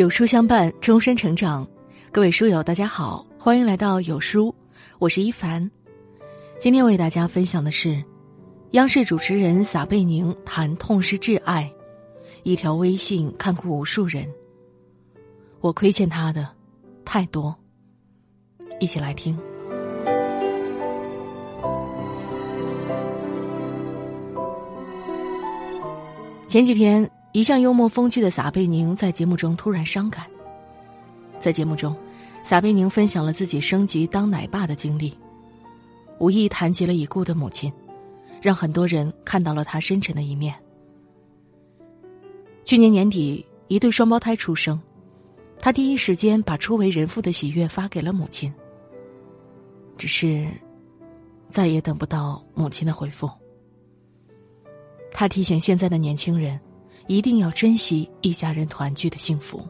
有书相伴，终身成长。各位书友，大家好，欢迎来到有书，我是一凡。今天为大家分享的是，央视主持人撒贝宁谈痛失挚爱，一条微信看哭无数人。我亏欠他的太多。一起来听。前几天。一向幽默风趣的撒贝宁在节目中突然伤感。在节目中，撒贝宁分享了自己升级当奶爸的经历，无意谈及了已故的母亲，让很多人看到了他深沉的一面。去年年底，一对双胞胎出生，他第一时间把初为人父的喜悦发给了母亲。只是，再也等不到母亲的回复。他提醒现在的年轻人。一定要珍惜一家人团聚的幸福。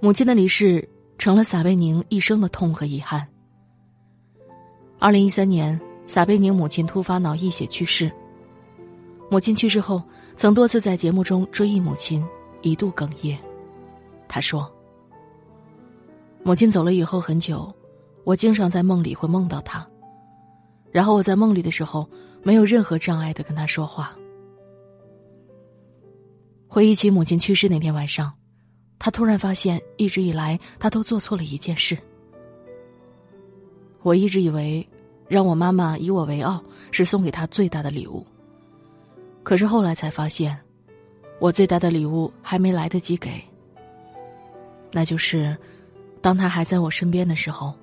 母亲的离世成了撒贝宁一生的痛和遗憾。二零一三年，撒贝宁母亲突发脑溢血去世。母亲去世后，曾多次在节目中追忆母亲，一度哽咽。他说：“母亲走了以后很久，我经常在梦里会梦到她，然后我在梦里的时候，没有任何障碍的跟她说话。”回忆起母亲去世那天晚上，他突然发现，一直以来他都做错了一件事。我一直以为，让我妈妈以我为傲是送给她最大的礼物。可是后来才发现，我最大的礼物还没来得及给。那就是，当他还在我身边的时候，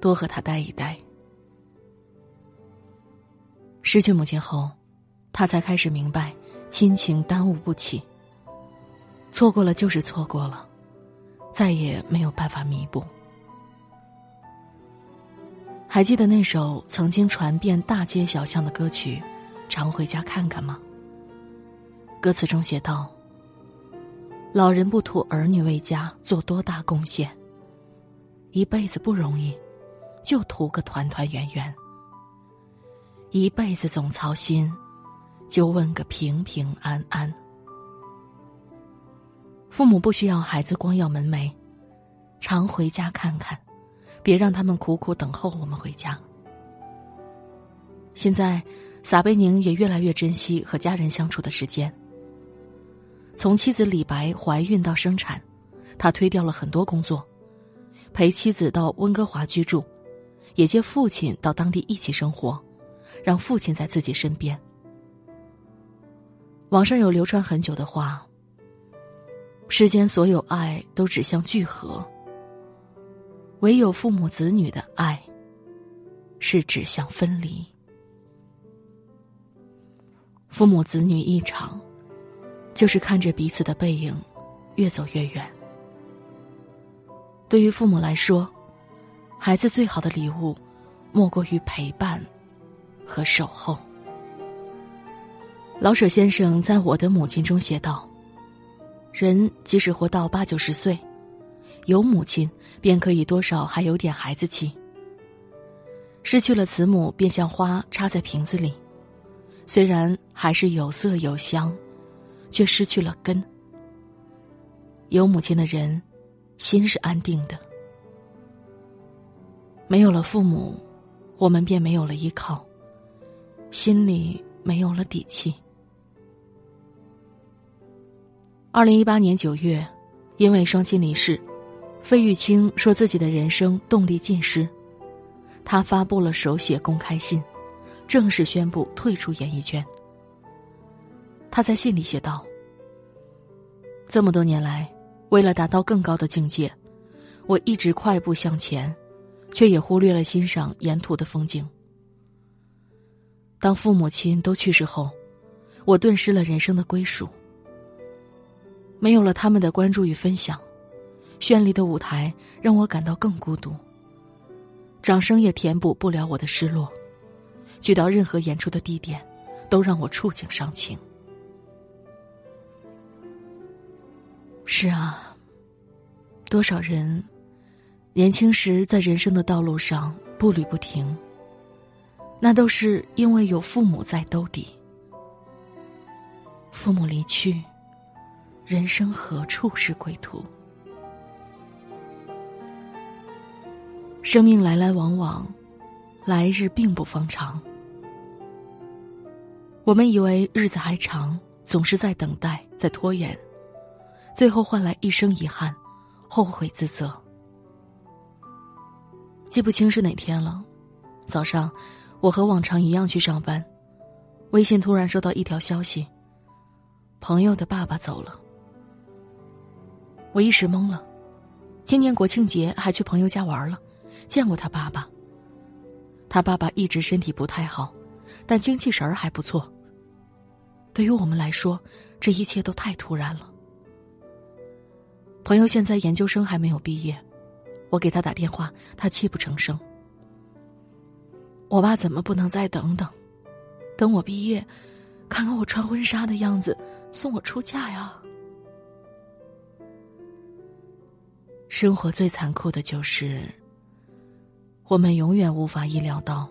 多和他待一待。失去母亲后，他才开始明白，亲情耽误不起。错过了就是错过了，再也没有办法弥补。还记得那首曾经传遍大街小巷的歌曲《常回家看看》吗？歌词中写道：“老人不图儿女为家做多大贡献，一辈子不容易，就图个团团圆圆。一辈子总操心，就问个平平安安。”父母不需要孩子光耀门楣，常回家看看，别让他们苦苦等候我们回家。现在，撒贝宁也越来越珍惜和家人相处的时间。从妻子李白怀孕到生产，他推掉了很多工作，陪妻子到温哥华居住，也接父亲到当地一起生活，让父亲在自己身边。网上有流传很久的话。世间所有爱都指向聚合，唯有父母子女的爱，是指向分离。父母子女一场，就是看着彼此的背影，越走越远。对于父母来说，孩子最好的礼物，莫过于陪伴和守候。老舍先生在我的母亲中写道。人即使活到八九十岁，有母亲便可以多少还有点孩子气。失去了慈母，便像花插在瓶子里，虽然还是有色有香，却失去了根。有母亲的人，心是安定的。没有了父母，我们便没有了依靠，心里没有了底气。二零一八年九月，因为双亲离世，费玉清说自己的人生动力尽失。他发布了手写公开信，正式宣布退出演艺圈。他在信里写道：“这么多年来，为了达到更高的境界，我一直快步向前，却也忽略了欣赏沿途的风景。当父母亲都去世后，我顿失了人生的归属。”没有了他们的关注与分享，绚丽的舞台让我感到更孤独。掌声也填补不了我的失落，去到任何演出的地点，都让我触景伤情。是啊，多少人年轻时在人生的道路上步履不停，那都是因为有父母在兜底。父母离去。人生何处是归途？生命来来往往，来日并不方长。我们以为日子还长，总是在等待，在拖延，最后换来一生遗憾，后悔自责。记不清是哪天了，早上，我和往常一样去上班，微信突然收到一条消息：朋友的爸爸走了。我一时懵了，今年国庆节还去朋友家玩了，见过他爸爸。他爸爸一直身体不太好，但精气神儿还不错。对于我们来说，这一切都太突然了。朋友现在研究生还没有毕业，我给他打电话，他泣不成声。我爸怎么不能再等等，等我毕业，看看我穿婚纱的样子，送我出嫁呀？生活最残酷的就是，我们永远无法意料到，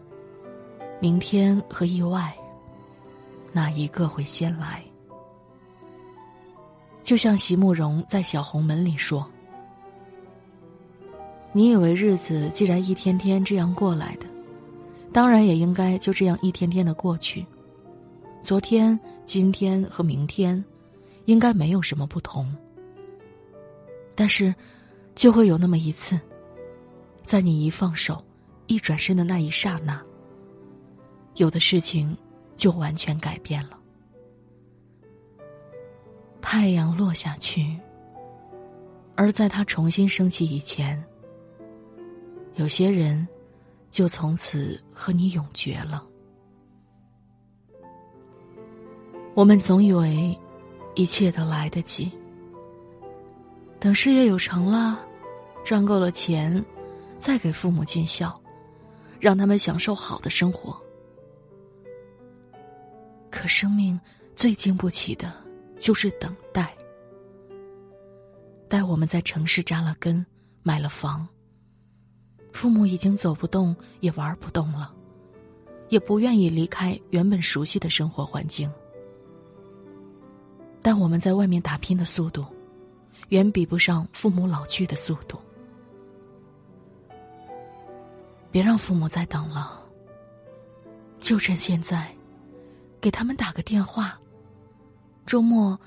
明天和意外，哪一个会先来？就像席慕容在《小红门》里说：“你以为日子既然一天天这样过来的，当然也应该就这样一天天的过去。昨天、今天和明天，应该没有什么不同。但是。”就会有那么一次，在你一放手、一转身的那一刹那，有的事情就完全改变了。太阳落下去，而在它重新升起以前，有些人就从此和你永绝了。我们总以为一切都来得及，等事业有成了。赚够了钱，再给父母尽孝，让他们享受好的生活。可生命最经不起的，就是等待。待我们在城市扎了根，买了房，父母已经走不动，也玩不动了，也不愿意离开原本熟悉的生活环境。但我们在外面打拼的速度，远比不上父母老去的速度。别让父母再等了，就趁现在，给他们打个电话。周末，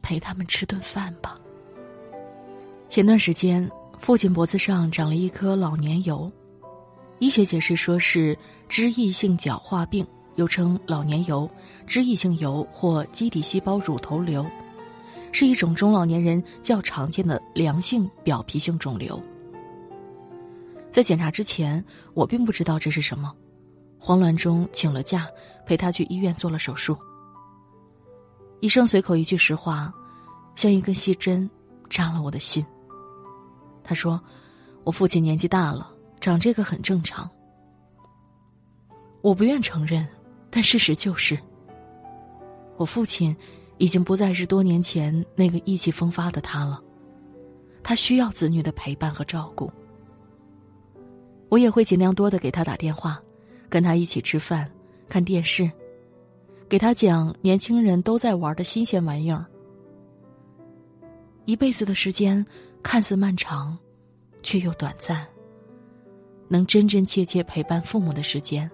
陪他们吃顿饭吧。前段时间，父亲脖子上长了一颗老年疣，医学解释说是脂溢性角化病，又称老年疣、脂溢性疣或基底细胞乳头瘤，是一种中老年人较常见的良性表皮性肿瘤。在检查之前，我并不知道这是什么，慌乱中请了假，陪他去医院做了手术。医生随口一句实话，像一根细针，扎了我的心。他说：“我父亲年纪大了，长这个很正常。”我不愿承认，但事实就是，我父亲已经不再是多年前那个意气风发的他了，他需要子女的陪伴和照顾。我也会尽量多的给他打电话，跟他一起吃饭、看电视，给他讲年轻人都在玩的新鲜玩意儿。一辈子的时间看似漫长，却又短暂。能真真切切陪伴父母的时间，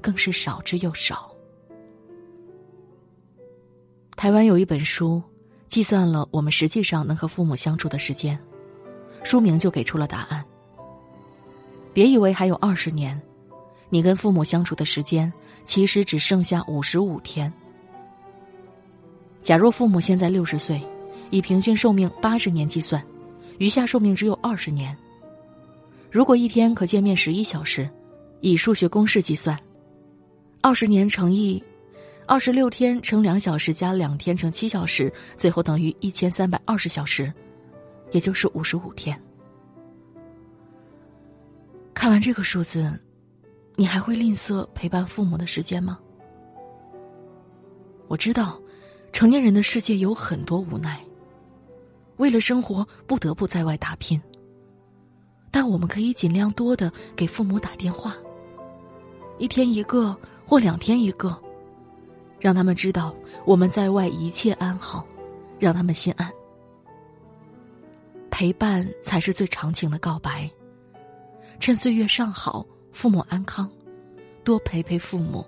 更是少之又少。台湾有一本书，计算了我们实际上能和父母相处的时间，书名就给出了答案。别以为还有二十年，你跟父母相处的时间其实只剩下五十五天。假若父母现在六十岁，以平均寿命八十年计算，余下寿命只有二十年。如果一天可见面十一小时，以数学公式计算，二十年乘以二十六天乘两小时加两天乘七小时，最后等于一千三百二十小时，也就是五十五天。看完这个数字，你还会吝啬陪伴父母的时间吗？我知道，成年人的世界有很多无奈，为了生活不得不在外打拼。但我们可以尽量多的给父母打电话，一天一个或两天一个，让他们知道我们在外一切安好，让他们心安。陪伴才是最长情的告白。趁岁月尚好，父母安康，多陪陪父母。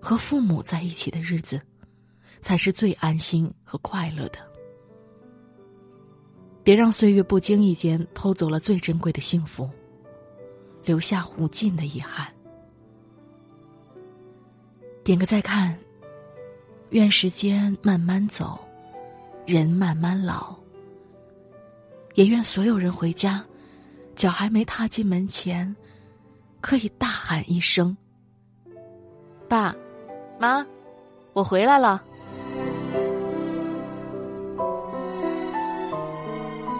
和父母在一起的日子，才是最安心和快乐的。别让岁月不经意间偷走了最珍贵的幸福，留下无尽的遗憾。点个再看。愿时间慢慢走，人慢慢老。也愿所有人回家，脚还没踏进门前，可以大喊一声：“爸，妈，我回来了。”